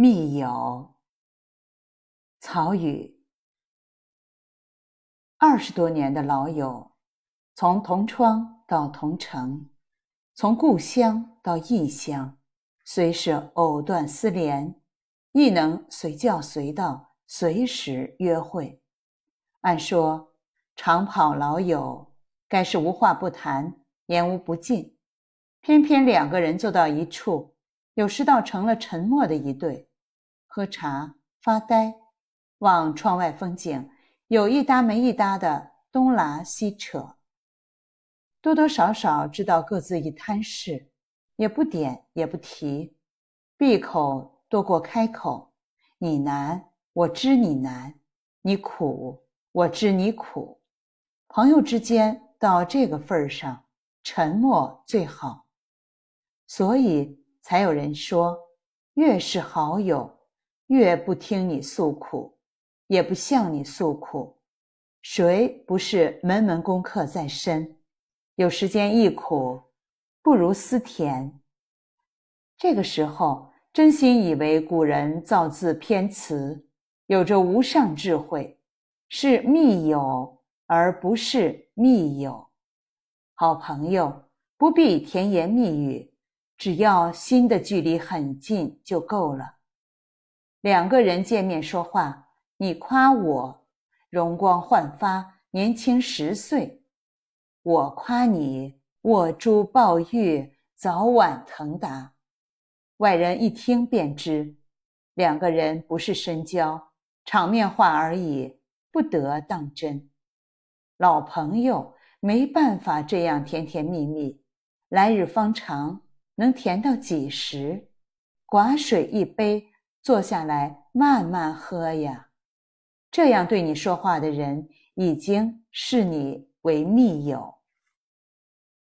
密友，曹禺。二十多年的老友，从同窗到同城，从故乡到异乡，虽是藕断丝连，亦能随叫随到，随时约会。按说长跑老友，该是无话不谈，言无不尽，偏偏两个人坐到一处，有时倒成了沉默的一对。喝茶、发呆、望窗外风景，有一搭没一搭的东拉西扯，多多少少知道各自一摊事，也不点也不提，闭口多过开口。你难，我知你难；你苦，我知你苦。朋友之间到这个份儿上，沉默最好。所以才有人说，越是好友。越不听你诉苦，也不向你诉苦，谁不是门门功课在身？有时间忆苦，不如思甜。这个时候，真心以为古人造字偏词，有着无上智慧，是密友而不是密友。好朋友不必甜言蜜语，只要心的距离很近就够了。两个人见面说话，你夸我容光焕发，年轻十岁；我夸你卧珠抱玉，早晚腾达。外人一听便知，两个人不是深交，场面话而已，不得当真。老朋友没办法这样甜甜蜜蜜，来日方长，能甜到几时？寡水一杯。坐下来慢慢喝呀，这样对你说话的人，已经视你为密友。